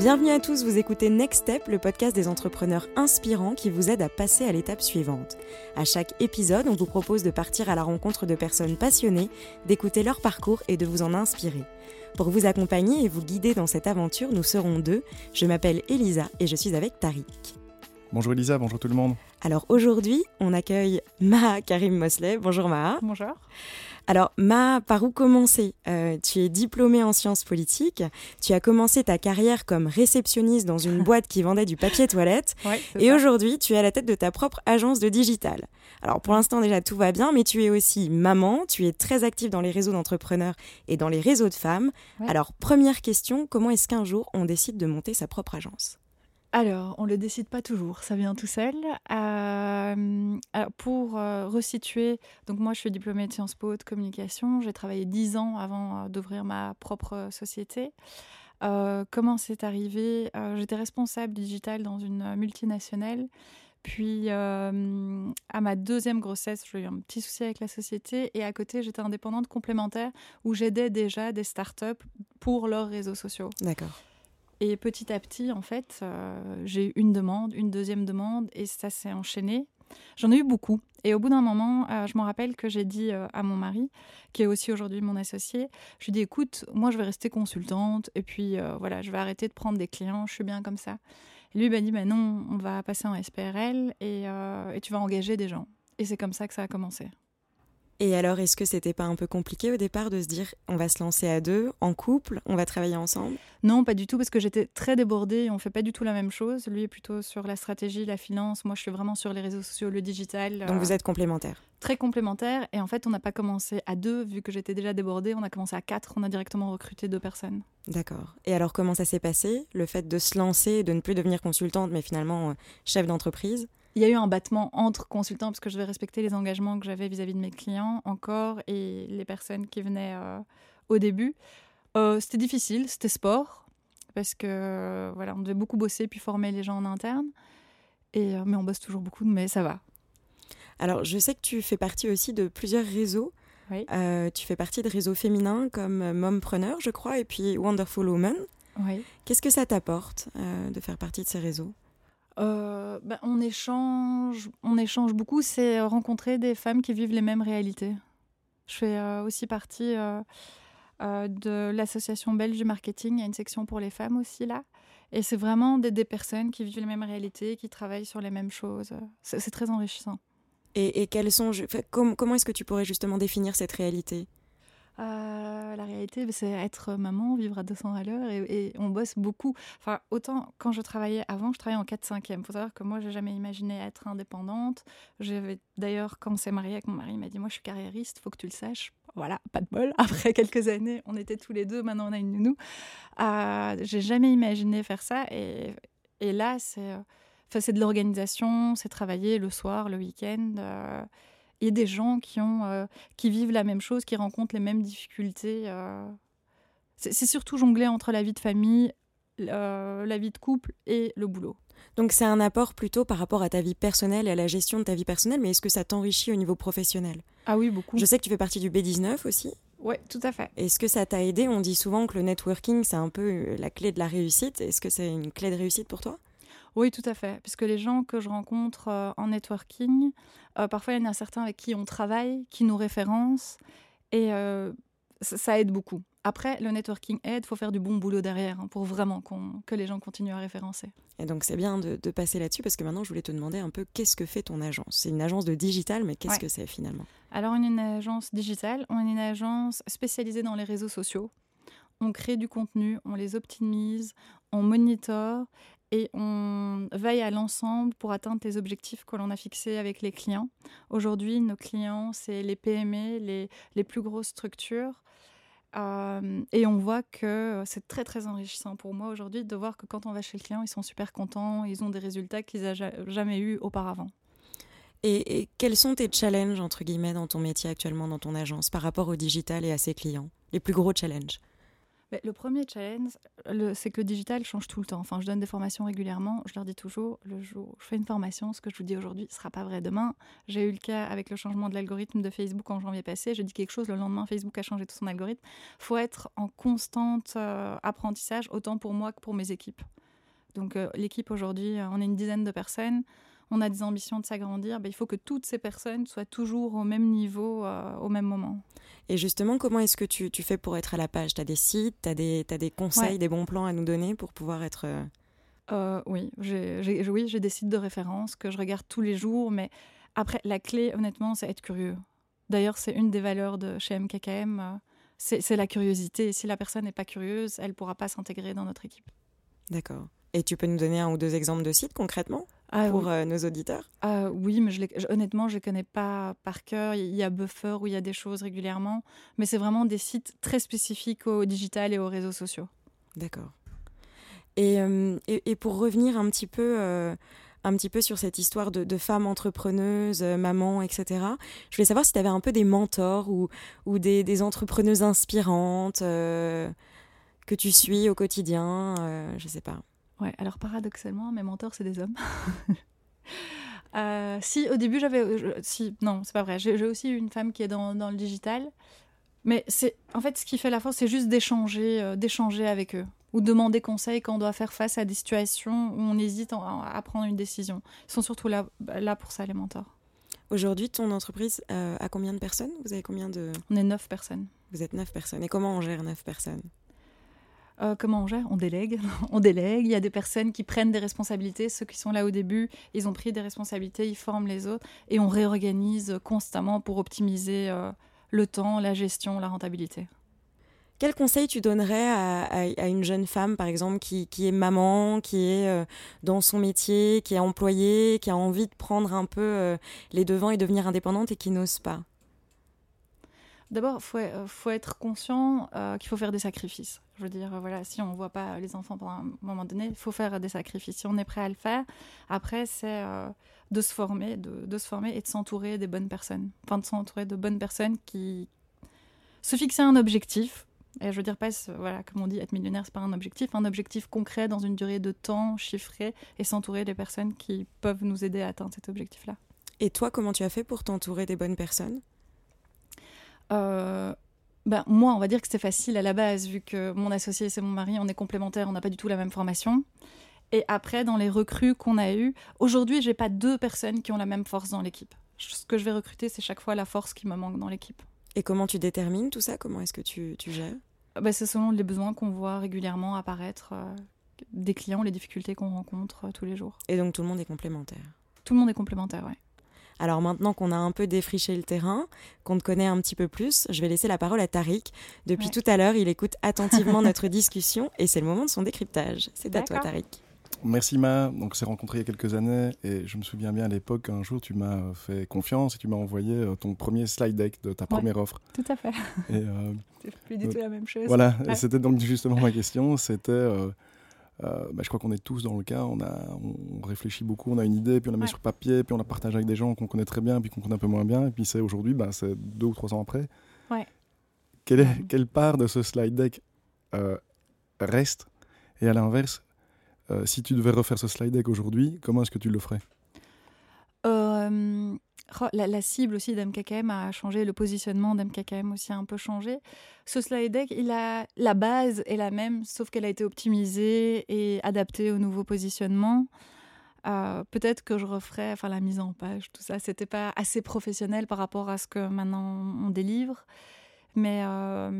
Bienvenue à tous, vous écoutez Next Step, le podcast des entrepreneurs inspirants qui vous aide à passer à l'étape suivante. À chaque épisode, on vous propose de partir à la rencontre de personnes passionnées, d'écouter leur parcours et de vous en inspirer. Pour vous accompagner et vous guider dans cette aventure, nous serons deux. Je m'appelle Elisa et je suis avec Tariq. Bonjour Elisa, bonjour tout le monde. Alors aujourd'hui, on accueille Maha Karim Mosley. Bonjour Maha. Bonjour. Alors, Ma, par où commencer? Euh, Tu es diplômée en sciences politiques. Tu as commencé ta carrière comme réceptionniste dans une boîte qui vendait du papier toilette. et aujourd'hui, tu es à la tête de ta propre agence de digital. Alors, pour l'instant, déjà, tout va bien, mais tu es aussi maman. Tu es très active dans les réseaux d'entrepreneurs et dans les réseaux de femmes. Alors, première question, comment est-ce qu'un jour on décide de monter sa propre agence? Alors, on ne le décide pas toujours, ça vient tout seul. Euh, pour euh, resituer, donc moi je suis diplômée de Sciences Po de communication, j'ai travaillé dix ans avant euh, d'ouvrir ma propre société. comment c'est arrivé? J'étais responsable digital dans une multinationale. Puis à ma deuxième grossesse, j'ai eu un petit souci avec la société et à côté, j'étais indépendante complémentaire où j'aidais déjà des startups pour leurs réseaux sociaux. D'accord. Et petit à petit, en fait, euh, j'ai eu une demande, une deuxième demande, et ça s'est enchaîné. J'en ai eu beaucoup. Et au bout d'un moment, euh, je me rappelle que j'ai dit euh, à mon mari, qui est aussi aujourd'hui mon associé, je lui ai dit, écoute, moi je vais rester consultante, et puis voilà, je vais arrêter de prendre des clients, je suis bien comme ça. Et lui m'a dit, bah non, on va passer en SPRL, et tu vas engager des gens. Et c'est comme ça que ça a commencé. Et alors, est-ce que c'était pas un peu compliqué au départ de se dire on va se lancer à deux, en couple, on va travailler ensemble? Non, pas du tout, parce que j'étais très débordée. On fait pas du tout la même chose. Lui est plutôt sur la stratégie, la finance. Moi, je suis vraiment sur les réseaux sociaux, le digital. Donc vous êtes complémentaires Très complémentaires. Et en fait, on n'a pas commencé à deux, vu que j'étais déjà débordée. On a commencé à quatre. On a directement recruté deux personnes. D'accord. Et alors, comment ça s'est passé? Le fait de se lancer, de ne plus devenir consultante, mais finalement euh, chef d'entreprise? Il y a eu un battement entre consultants parce que je devais respecter les engagements que j'avais vis-à-vis de mes clients encore et les personnes qui venaient euh, au début. Euh, c'était difficile, c'était sport parce que voilà, on devait beaucoup bosser puis former les gens en interne. Et, euh, mais on bosse toujours beaucoup, mais ça va. Alors, je sais que tu fais partie aussi de plusieurs réseaux. Oui. tu fais partie de réseaux féminins comme Mompreneur, je crois, et puis Wonderful Woman. Oui. Qu'est-ce que ça t'apporte de faire partie de ces réseaux? Euh, ben, on, échange, on échange beaucoup, c'est rencontrer des femmes qui vivent les mêmes réalités. Je fais euh, aussi partie euh, de l'association belge du marketing, il y a une section pour les femmes aussi là. Et c'est vraiment des, personnes qui vivent les mêmes réalités, qui travaillent sur les mêmes choses. C'est très enrichissant. Et, sont, comment est-ce que tu pourrais justement définir cette réalité? Euh, la réalité, c'est être maman, vivre à 200 à l'heure et, on bosse beaucoup. Enfin, autant quand je travaillais avant, je travaillais en 4-5e. Il faut savoir que moi, j'ai jamais imaginé être indépendante. J'avais d'ailleurs, quand on s'est marié avec mon mari, il m'a dit Moi, je suis carriériste, faut que tu le saches. Voilà, pas de bol. Après quelques années, on était tous les deux, maintenant on a une nounou. Euh, j'ai jamais imaginé faire ça. Et, là, c'est. Enfin, de l'organisation, c'est travailler le soir, le week-end. Euh, a des gens qui, ont, euh, qui vivent la même chose, qui rencontrent les mêmes difficultés. Euh. C'est surtout jongler entre la vie de famille, la vie de couple et le boulot. Donc c'est un apport plutôt par rapport à ta vie personnelle et à la gestion de ta vie personnelle, mais est-ce que ça t'enrichit au niveau professionnel? Ah oui, beaucoup. Je sais que tu fais partie du B19 aussi. Oui, tout à fait. Est-ce que ça t'a aidé? On dit souvent que le networking, c'est un peu euh, la clé de la réussite. Est-ce que c'est une clé de réussite pour toi? Oui, tout à fait. Puisque les gens que je rencontre euh, en networking, euh, parfois il y en a certains avec qui on travaille, qui nous référencent, et euh, ça, aide beaucoup. Après, le networking aide, il faut faire du bon boulot derrière hein, pour vraiment que les gens continuent à référencer. Et donc c'est bien de, passer là-dessus parce que maintenant je voulais te demander un peu qu'est-ce que fait ton agence? C'est une agence de digital, mais qu'est-ce que c'est finalement? Alors on est une agence digitale, on est une agence spécialisée dans les réseaux sociaux. On crée du contenu, on les optimise, on monitore et on veille à l'ensemble pour atteindre les objectifs que l'on a fixés avec les clients. Aujourd'hui, nos clients, c'est les PME, les, les, plus grosses structures. Euh, et on voit que c'est très très enrichissant pour moi aujourd'hui de voir que quand on va chez le client, ils sont super contents, ils ont des résultats qu'ils n'ont jamais eu auparavant. Et, et, quels sont tes challenges, entre guillemets, dans ton métier actuellement, dans ton agence, par rapport au digital et à ses clients? Les plus gros challenges le premier challenge, c'est que le digital change tout le temps. Enfin, je donne des formations régulièrement. Je leur dis toujours, le jour où je fais une formation, ce que je vous dis aujourd'hui ne sera pas vrai demain. J'ai eu le cas avec le changement de l'algorithme de Facebook en janvier passé. Je dis quelque chose, le lendemain, Facebook a changé tout son algorithme. Il faut être en constante euh, apprentissage, autant pour moi que pour mes équipes. Donc, euh, l'équipe aujourd'hui, euh, on est une dizaine de personnes on a des ambitions de s'agrandir, ben, il faut que toutes ces personnes soient toujours au même niveau, au même moment. Et justement, comment est-ce que tu, fais pour être à la page? Tu as des sites, tu as des, as des conseils, des bons plans à nous donner pour pouvoir être... Euh, euh, oui, j'ai oui, des sites de référence que je regarde tous les jours, mais après, la clé, honnêtement, c'est être curieux. D'ailleurs, c'est une des valeurs de chez MKKM, euh, c'est la curiosité. Si la personne n'est pas curieuse, elle ne pourra pas s'intégrer dans notre équipe. D'accord. Et tu peux nous donner un ou deux exemples de sites concrètement? Ah pour euh, nos auditeurs ah Oui, mais je honnêtement, je ne les connais pas par cœur. Il y a Buffer où il y a des choses régulièrement, mais c'est vraiment des sites très spécifiques au digital et aux réseaux sociaux. D'accord. Et, euh, et, pour revenir un petit peu, euh, un petit peu sur cette histoire de, de femmes entrepreneuses, mamans, etc., je voulais savoir si tu avais un peu des mentors ou, ou des, des entrepreneuses inspirantes que tu suis au quotidien, je ne sais pas. Ouais, alors paradoxalement, mes mentors, c'est des hommes. Euh, si au début j'avais, euh, si non, c'est pas vrai. J'ai aussi une femme qui est dans, dans le digital, mais c'est en fait ce qui fait la force, c'est juste d'échanger, euh, d'échanger avec eux ou demander conseil quand on doit faire face à des situations où on hésite à prendre une décision. Ils sont surtout là, là pour ça les mentors. Aujourd'hui, ton entreprise a combien de personnes? Vous avez combien de On est neuf personnes. Vous êtes neuf personnes. Et comment on gère neuf personnes? Euh, comment on gère? On délègue. on délègue. Il y a des personnes qui prennent des responsabilités. Ceux qui sont là au début, ils ont pris des responsabilités, ils forment les autres. Et on réorganise constamment pour optimiser euh, le temps, la gestion, la rentabilité. Quel conseil tu donnerais à, une jeune femme, par exemple, qui, est maman, qui est euh, dans son métier, qui est employée, qui a envie de prendre un peu les devants et devenir indépendante et qui n'ose pas? D'abord, il faut, faut, être conscient qu'il faut faire des sacrifices. Je veux dire, voilà, si on ne voit pas les enfants pendant un moment donné, il faut faire des sacrifices. Si on est prêt à le faire, après, c'est euh, de se former, de, se former et de s'entourer des bonnes personnes. Enfin, de s'entourer de bonnes personnes qui se fixer un objectif. Et je veux dire, pas, voilà, comme on dit, être millionnaire, c'est pas un objectif, un objectif concret dans une durée de temps chiffrée et s'entourer des personnes qui peuvent nous aider à atteindre cet objectif-là. Et toi, comment tu as fait pour t'entourer des bonnes personnes? Euh, ben, moi, on va dire que c'était facile à la base, vu que mon associé, c'est mon mari, on est complémentaires, on n'a pas du tout la même formation. Et après, dans les recrues qu'on a eues, aujourd'hui, j'ai pas deux personnes qui ont la même force dans l'équipe. Ce que je vais recruter, c'est chaque fois la force qui me manque dans l'équipe. Et comment tu détermines tout ça? Comment est-ce que tu, tu gères? Ben, C'est selon les besoins qu'on voit régulièrement apparaître euh, des clients, les difficultés qu'on rencontre euh, tous les jours. Et donc tout le monde est complémentaire? Tout le monde est complémentaire, oui. Alors maintenant qu'on a un peu défriché le terrain, qu'on te connaît un petit peu plus, je vais laisser la parole à Tariq. Depuis tout à l'heure, il écoute attentivement notre discussion et c'est le moment de son décryptage. C'est à toi, Tariq. Merci Ma. Donc, on s'est rencontrés il y a quelques années et je me souviens bien à l'époque, un jour, tu m'as fait confiance et tu m'as envoyé euh, ton premier slide deck de ta première offre. Tout à fait. Et, euh, c'est plus du tout la même chose. Voilà, c'était donc justement ma question. C'était euh, euh, bah, je crois qu'on est tous dans le cas, on, a, on réfléchit beaucoup, on a une idée, puis on la met sur papier, puis on la partage avec des gens qu'on connaît très bien, puis qu'on connaît un peu moins bien, et puis c'est aujourd'hui, bah, c'est deux ou trois ans après. Quelle, est, quelle part de ce slide deck euh, reste? Et à l'inverse, euh, si tu devais refaire ce slide deck aujourd'hui, comment est-ce que tu le ferais? Oh, la, cible aussi d'MKKM a changé, le positionnement d'MKKM aussi a un peu changé. Ce slide deck, la base est la même, sauf qu'elle a été optimisée et adaptée au nouveau positionnement. Euh, peut-être que je referais, enfin la mise en page, tout ça, c'était pas assez professionnel par rapport à ce que maintenant on délivre. Mais euh,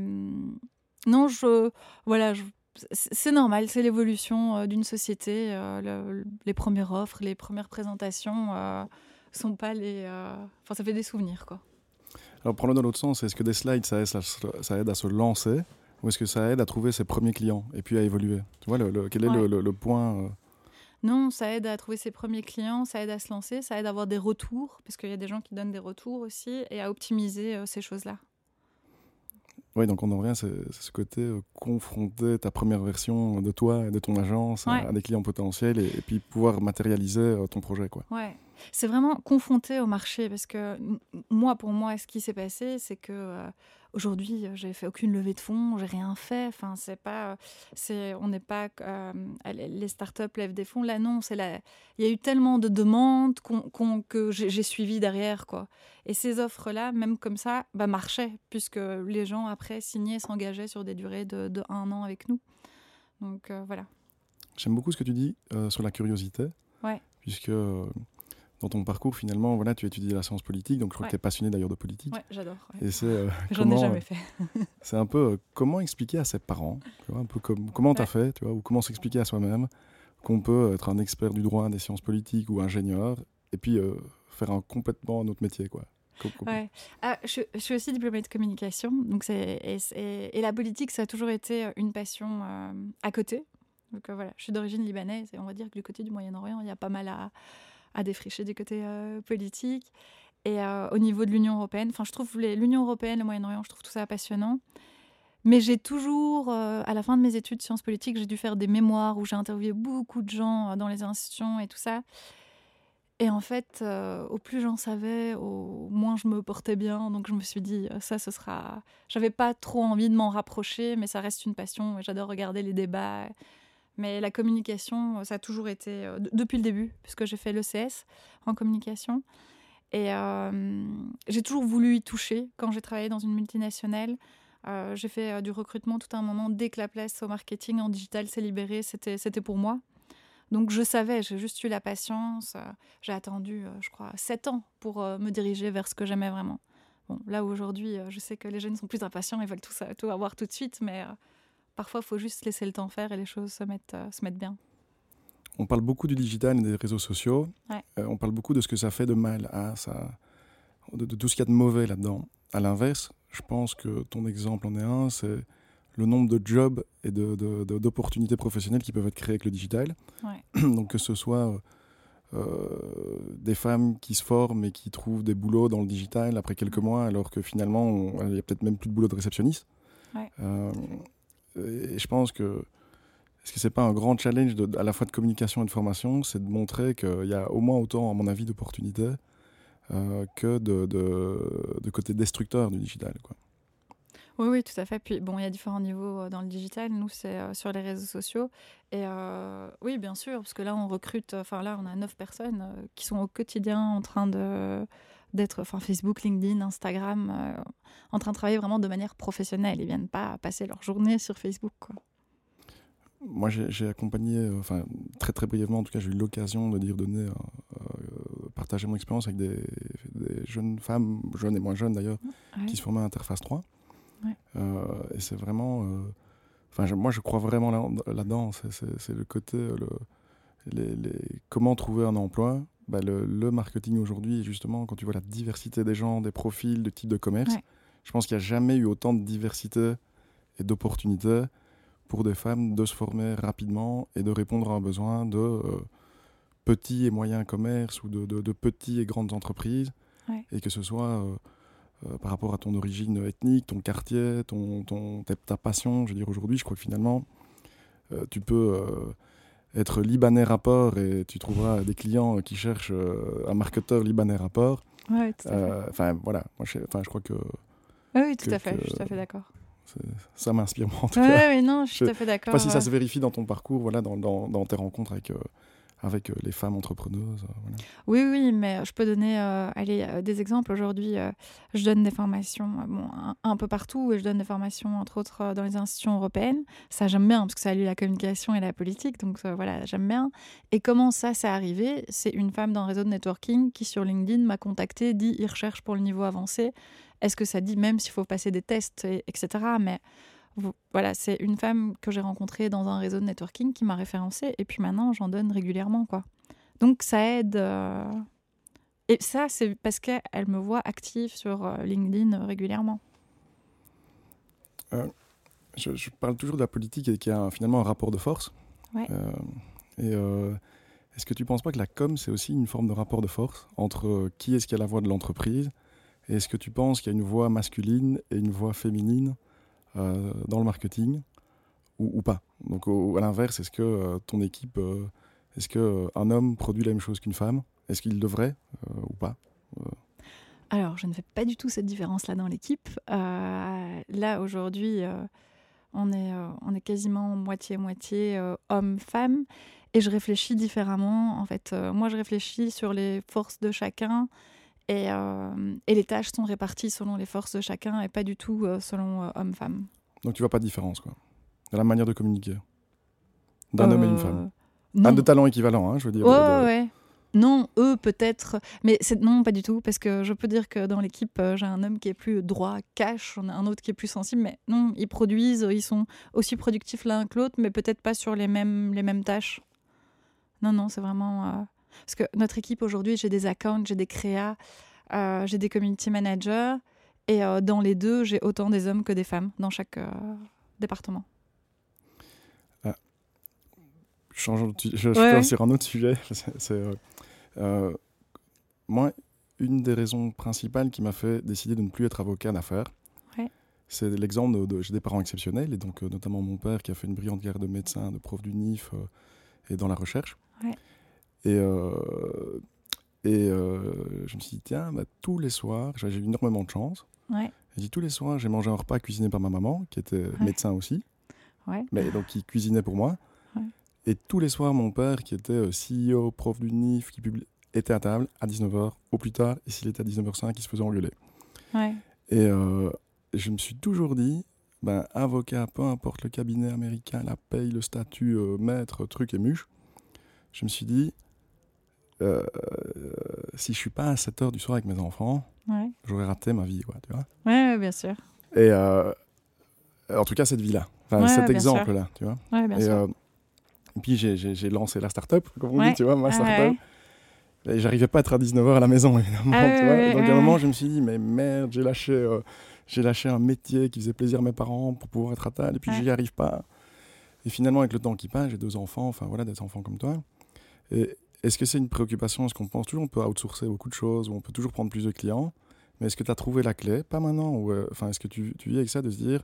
non, je, voilà, c'est normal, c'est l'évolution euh, d'une société. les premières offres, les premières présentations sont pas les. Euh, enfin, ça fait des souvenirs, quoi. Alors, prends-le dans l'autre sens. Est-ce que des slides, ça aide, ça aide à se lancer ou est-ce que ça aide à trouver ses premiers clients et puis à évoluer? Tu vois, le, quel est le, point euh? Non, ça aide à trouver ses premiers clients, ça aide à se lancer, ça aide à avoir des retours, parce qu'il y a des gens qui donnent des retours aussi, et à optimiser euh, ces choses-là. Oui, donc on en revient, c'est ce côté confronter ta première version de toi et de ton agence à, des clients potentiels et, puis pouvoir matérialiser ton projet. Quoi. Ouais. C'est vraiment confronté au marché parce que moi, pour moi, ce qui s'est passé, c'est que euh, aujourd'hui, j'ai fait aucune levée de fonds, j'ai rien fait. Enfin, c'est pas, c'est, on n'est pas, euh, les startups lèvent des fonds. Là, non, c'est la, il y a eu tellement de demandes qu'on, que j'ai, suivi derrière, quoi. Et ces offres-là, même comme ça, bah, marchaient puisque les gens après signaient, s'engageaient sur des durées de, de un an avec nous. Donc euh, voilà. J'aime beaucoup ce que tu dis sur la curiosité. Ouais puisque euh, dans ton parcours, finalement, voilà, tu étudies la science politique, donc je crois que tu es passionné d'ailleurs de politique. Ouais, j'adore. Et c'est. Euh, J'en ai jamais euh, fait. c'est un peu comment expliquer à ses parents, tu vois, un peu comme comment t'as fait, tu vois, ou comment s'expliquer à soi-même qu'on peut être un expert du droit, des sciences politiques ou ingénieur, et puis faire un complètement un autre métier, quoi. Ouais. Ah, je, suis aussi diplômée de communication, donc c'est et, et, la politique, ça a toujours été une passion à côté. Donc euh, voilà, je suis d'origine libanaise et on va dire que du côté du Moyen-Orient, il y a pas mal à, à défricher du côté euh, politique. Et euh, au niveau de l'Union européenne, enfin, je trouve l'Union européenne, le Moyen-Orient, je trouve tout ça passionnant. Mais j'ai toujours, à la fin de mes études de sciences politiques, j'ai dû faire des mémoires où j'ai interviewé beaucoup de gens dans les institutions et tout ça. Et en fait, au plus j'en savais, au moins je me portais bien. Donc je me suis dit, ça, ce sera. J'avais pas trop envie de m'en rapprocher, mais ça reste une passion. J'adore regarder les débats. Mais la communication, euh, ça a toujours été, euh, depuis le début, puisque j'ai fait l'ECS en communication. Et euh, j'ai toujours voulu y toucher quand j'ai travaillé dans une multinationale. j'ai fait du recrutement tout un moment. Dès que la place au marketing en digital s'est libérée, c'était, c'était pour moi. Donc je savais, j'ai juste eu la patience. j'ai attendu, je crois, sept ans pour me diriger vers ce que j'aimais vraiment. Bon, là aujourd'hui, je sais que les jeunes sont plus impatients, ils veulent tout, ça, tout avoir tout de suite, mais Parfois, il faut juste laisser le temps faire et les choses se mettent, euh, se mettent bien. On parle beaucoup du digital et des réseaux sociaux. Euh, on parle beaucoup de ce que ça fait de mal, à ça, de, tout ce qu'il y a de mauvais là-dedans. À l'inverse, je pense que ton exemple en est un, c'est le nombre de jobs et d'opportunités de, professionnelles qui peuvent être créées avec le digital. Donc que ce soit euh, des femmes qui se forment et qui trouvent des boulots dans le digital après quelques mois, alors que finalement, il n'y a peut-être même plus de boulot de réceptionniste. Ouais. Et je pense que est-ce que c'est pas un grand challenge à la fois de communication et de formation, c'est de montrer qu'il y a au moins autant, à mon avis, d'opportunités euh, que de, côté destructeur du digital. Oui, oui, tout à fait. Puis bon, il y a différents niveaux euh, dans le digital. Nous, c'est euh, sur les réseaux sociaux. Et oui, bien sûr, parce que là, on recrute, enfin là, on a neuf personnes qui sont au quotidien en train de d'être, enfin Facebook, LinkedIn, Instagram, euh, en train de travailler vraiment de manière professionnelle. Ils viennent pas passer leur journée sur Facebook. Quoi. Moi, j'ai accompagné, euh, enfin très très brièvement, en tout cas, j'ai eu l'occasion de dire, donner, euh, partager mon expérience avec des, jeunes femmes, jeunes et moins jeunes d'ailleurs, qui se formaient à Interface 3. et c'est vraiment, enfin moi je crois vraiment là-dedans. c'est le côté, le, les, les, comment trouver un emploi bah, le, marketing aujourd'hui, justement, quand tu vois la diversité des gens, des profils, de types de commerce, je pense qu'il n'y a jamais eu autant de diversité et d'opportunités pour des femmes de se former rapidement et de répondre à un besoin de euh, petits et moyens commerces ou de, de, petites et grandes entreprises. Et que ce soit euh, euh, par rapport à ton origine ethnique, ton quartier, ton, ton ta, passion. Je veux dire, aujourd'hui, je crois que finalement, tu peux être libanais rapport et tu trouveras des clients qui cherchent euh, un marketeur libanais rapport. Ouais, euh, Enfin, voilà, moi je, je crois que. oui, tout à fait, je suis tout à fait d'accord. Ça m'inspire, en tout cas. Oui, non, je suis tout à fait d'accord. Je sais pas si ça se vérifie dans ton parcours, voilà, dans, dans, dans tes rencontres avec, euh, avec euh, les femmes entrepreneuses. Euh, oui, oui, mais je peux donner euh, des exemples. Aujourd'hui, je donne des formations un, peu partout et je donne des formations, entre autres, dans les institutions européennes. Ça, j'aime bien parce que ça allie la communication et la politique. Donc voilà, j'aime bien. Et comment ça, s'est arrivé? C'est une femme d'un réseau de networking qui, sur LinkedIn, m'a contacté, dit il recherche pour le niveau avancé. Est-ce que ça dit même s'il faut passer des tests, etc. Mais voilà, c'est une femme que j'ai rencontrée dans un réseau de networking qui m'a référencée et puis maintenant j'en donne régulièrement quoi. Donc ça aide. Euh, et ça, c'est parce qu'elle me voit active sur euh, LinkedIn régulièrement. Euh, je, parle toujours de la politique et qu'il y a finalement un rapport de force. Ouais. et est-ce que tu ne penses pas que la com, c'est aussi une forme de rapport de force entre qui est-ce qui a la voix de l'entreprise et est-ce que tu penses qu'il y a une voix masculine et une voix féminine dans le marketing ou, pas Donc à l'inverse, est-ce que euh, ton équipe, euh, est-ce qu'un homme produit la même chose qu'une femme? Est-ce qu'il devrait ou pas? Alors, je ne fais pas du tout cette différence-là dans l'équipe. là, aujourd'hui, on, est, on est quasiment moitié-moitié homme-femme. Et je réfléchis différemment. En fait, moi, je réfléchis sur les forces de chacun et, euh, et, les tâches sont réparties selon les forces de chacun et pas du tout euh, selon euh, homme-femme. Donc tu vois pas de différence, quoi, dans la manière de communiquer d'un homme et une femme. Un de talent équivalent, hein, je veux dire. Ouais, ouais. Non, eux peut-être, mais non pas du tout parce que je peux dire que dans l'équipe j'ai un homme qui est plus droit, cash, on a un autre qui est plus sensible, mais non, ils produisent, ils sont aussi productifs l'un que l'autre, mais peut-être pas sur les mêmes les mêmes tâches. Non, non, c'est vraiment parce que notre équipe aujourd'hui, j'ai des accounts, j'ai des créas, euh, j'ai des community managers. Et euh, dans les deux, j'ai autant des hommes que des femmes dans chaque euh, département. Ah. Changeons de je, je sur un autre sujet. C'est, moi, une des raisons principales qui m'a fait décider de ne plus être avocat d'affaires, c'est l'exemple de, j'ai des parents exceptionnels, et donc notamment mon père qui a fait une brillante carrière de médecin, de prof du NIF et dans la recherche. Et, euh, et euh, je me suis dit, tiens, bah, tous les soirs, j'ai eu énormément de chance. Ouais. J'ai dit, tous les soirs, j'ai mangé un repas cuisiné par ma maman, qui était médecin aussi, mais donc qui cuisinait pour moi. Et tous les soirs, mon père, qui était euh, CEO, prof du NIF, qui était à table à 19h au plus tard. Et s'il était à 19h05, il se faisait engueuler. Et je me suis toujours dit, ben, avocat, peu importe le cabinet américain, la paye, le statut, maître, truc et muche, je me suis dit, euh, si je suis pas à 7 heures du soir avec mes enfants, j'aurais raté ma vie, quoi, tu vois. Ouais, bien sûr. Et euh, en tout cas, cette vie-là, cet exemple-là, tu vois. bien et, sûr. Euh, et puis, j'ai lancé la start-up, comme on dit, tu vois, ma start-up. Et j'arrivais pas à être à 19h à la maison, évidemment. Ah tu vois Donc, à un moment, je me suis dit, mais merde, j'ai lâché, j'ai lâché un métier qui faisait plaisir à mes parents pour pouvoir être à table, et puis j'y arrive pas. Et finalement, avec le temps qui passe, j'ai deux enfants, enfin voilà, des enfants comme toi. Et, est-ce que c'est une préoccupation? Est-ce qu'on pense toujours qu'on peut outsourcer beaucoup de choses, ou on peut toujours prendre plus de clients? Mais est-ce que tu as trouvé la clé? Pas maintenant. Ou, euh, est-ce que tu, tu vis avec ça de se dire,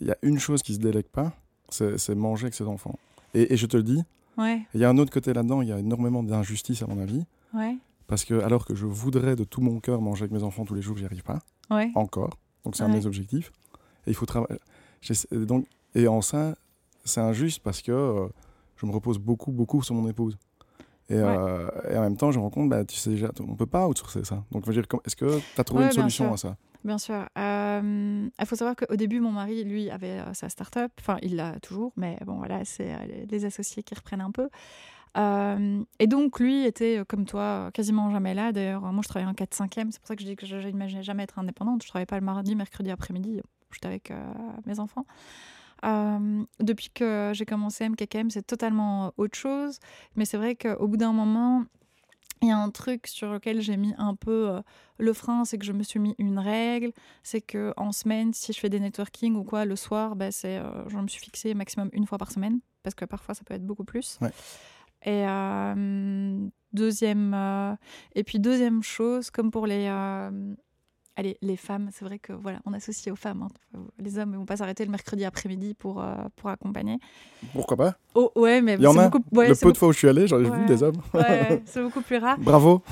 il y a une chose qui se délègue pas, c'est manger avec ses enfants. Et, je te le dis, il y a un autre côté là-dedans, il y a énormément d'injustice à mon avis. Parce que alors que je voudrais de tout mon cœur manger avec mes enfants tous les jours, j'y arrive pas. Encore. Donc c'est un de mes objectifs. Et il faut travailler. Donc et en ça, c'est injuste parce que euh, je me repose beaucoup, beaucoup sur mon épouse. Euh, et, en même temps, je me rends compte, bah, tu sais déjà, on peut pas outsourcer ça. Donc, est-ce que tu as trouvé une solution à ça? Bien sûr. Euh, il faut savoir qu'au début, mon mari, lui, avait euh, sa start-up. Enfin, il l'a toujours, mais bon, voilà, c'est les associés qui reprennent un peu. et donc, lui était, comme toi, quasiment jamais là. D'ailleurs, moi, je travaillais en 4-5e. C'est pour ça que je dis que je n'imaginais jamais être indépendante. Je ne travaillais pas le mardi, mercredi après-midi. J'étais avec mes enfants. Euh, depuis que j'ai commencé MKKM, c'est totalement autre chose. Mais c'est vrai qu'au bout d'un moment, il y a un truc sur lequel j'ai mis un peu euh, le frein, c'est que je me suis mis une règle, c'est que en semaine, si je fais des networking ou quoi, le soir, bah, c'est, euh, je me suis fixé maximum une fois par semaine, parce que parfois ça peut être beaucoup plus. Et deuxième, et puis deuxième chose, comme pour les Allez, les femmes, c'est vrai que voilà, on associe aux femmes. Hein. Les hommes ne vont pas s'arrêter le mercredi après-midi pour, euh, pour accompagner. Pourquoi pas? Oh, ouais, mais Il y en a. Beaucoup, le peu de fois où je suis allé, j'en ai vu des hommes. c'est beaucoup plus rare. Bravo.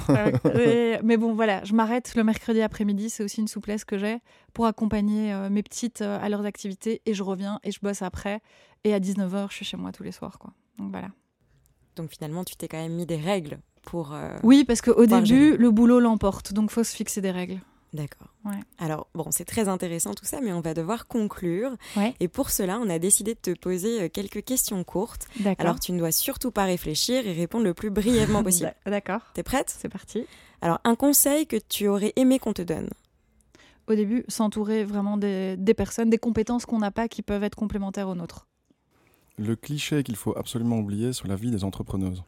mais bon, voilà, je m'arrête le mercredi après-midi. C'est aussi une souplesse que j'ai pour accompagner euh, mes petites euh, à leurs activités. Et je reviens et je bosse après. Et à 19h, je suis chez moi tous les soirs. Quoi. Donc voilà. Donc finalement, tu t'es quand même mis des règles pour. oui, parce qu'au début, le boulot l'emporte. Donc faut se fixer des règles. D'accord. Alors, bon, c'est très intéressant tout ça, mais on va devoir conclure. Et pour cela, on a décidé de te poser euh, quelques questions courtes. Alors, tu ne dois surtout pas réfléchir et répondre le plus brièvement possible. D'accord. T'es prête? C'est parti. Alors, un conseil que tu aurais aimé qu'on te donne? Au début, s'entourer vraiment des, personnes, des compétences qu'on n'a pas qui peuvent être complémentaires aux nôtres. Le cliché qu'il faut absolument oublier sur la vie des entrepreneuses.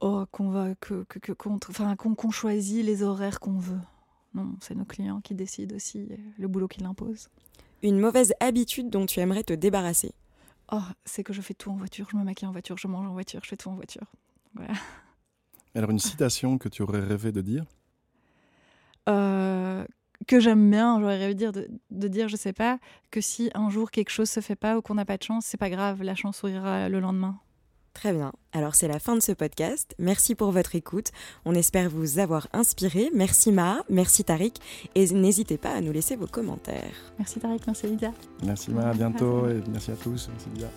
Oh, qu'on va que, que, qu'on choisit les horaires qu'on veut. Non, c'est nos clients qui décident aussi euh, le boulot qu'ils imposent. Une mauvaise habitude dont tu aimerais te débarrasser Oh, c'est que je fais tout en voiture. Je me maquille en voiture, je mange en voiture, je fais tout en voiture. Voilà. Alors, une citation que tu aurais rêvé de dire? Euh, Que j'aime bien, j'aurais rêvé de dire, de, de, dire, je sais pas, que si un jour quelque chose se fait pas ou qu'on n'a pas de chance, c'est pas grave, la chance sourira le lendemain. Très bien. Alors c'est la fin de ce podcast. Merci pour votre écoute. On espère vous avoir inspiré. Merci Ma, merci Tariq et n'hésitez pas à nous laisser vos commentaires. Merci Tariq, merci Lydia. Merci Ma, à bientôt et merci à tous. Merci Lydia.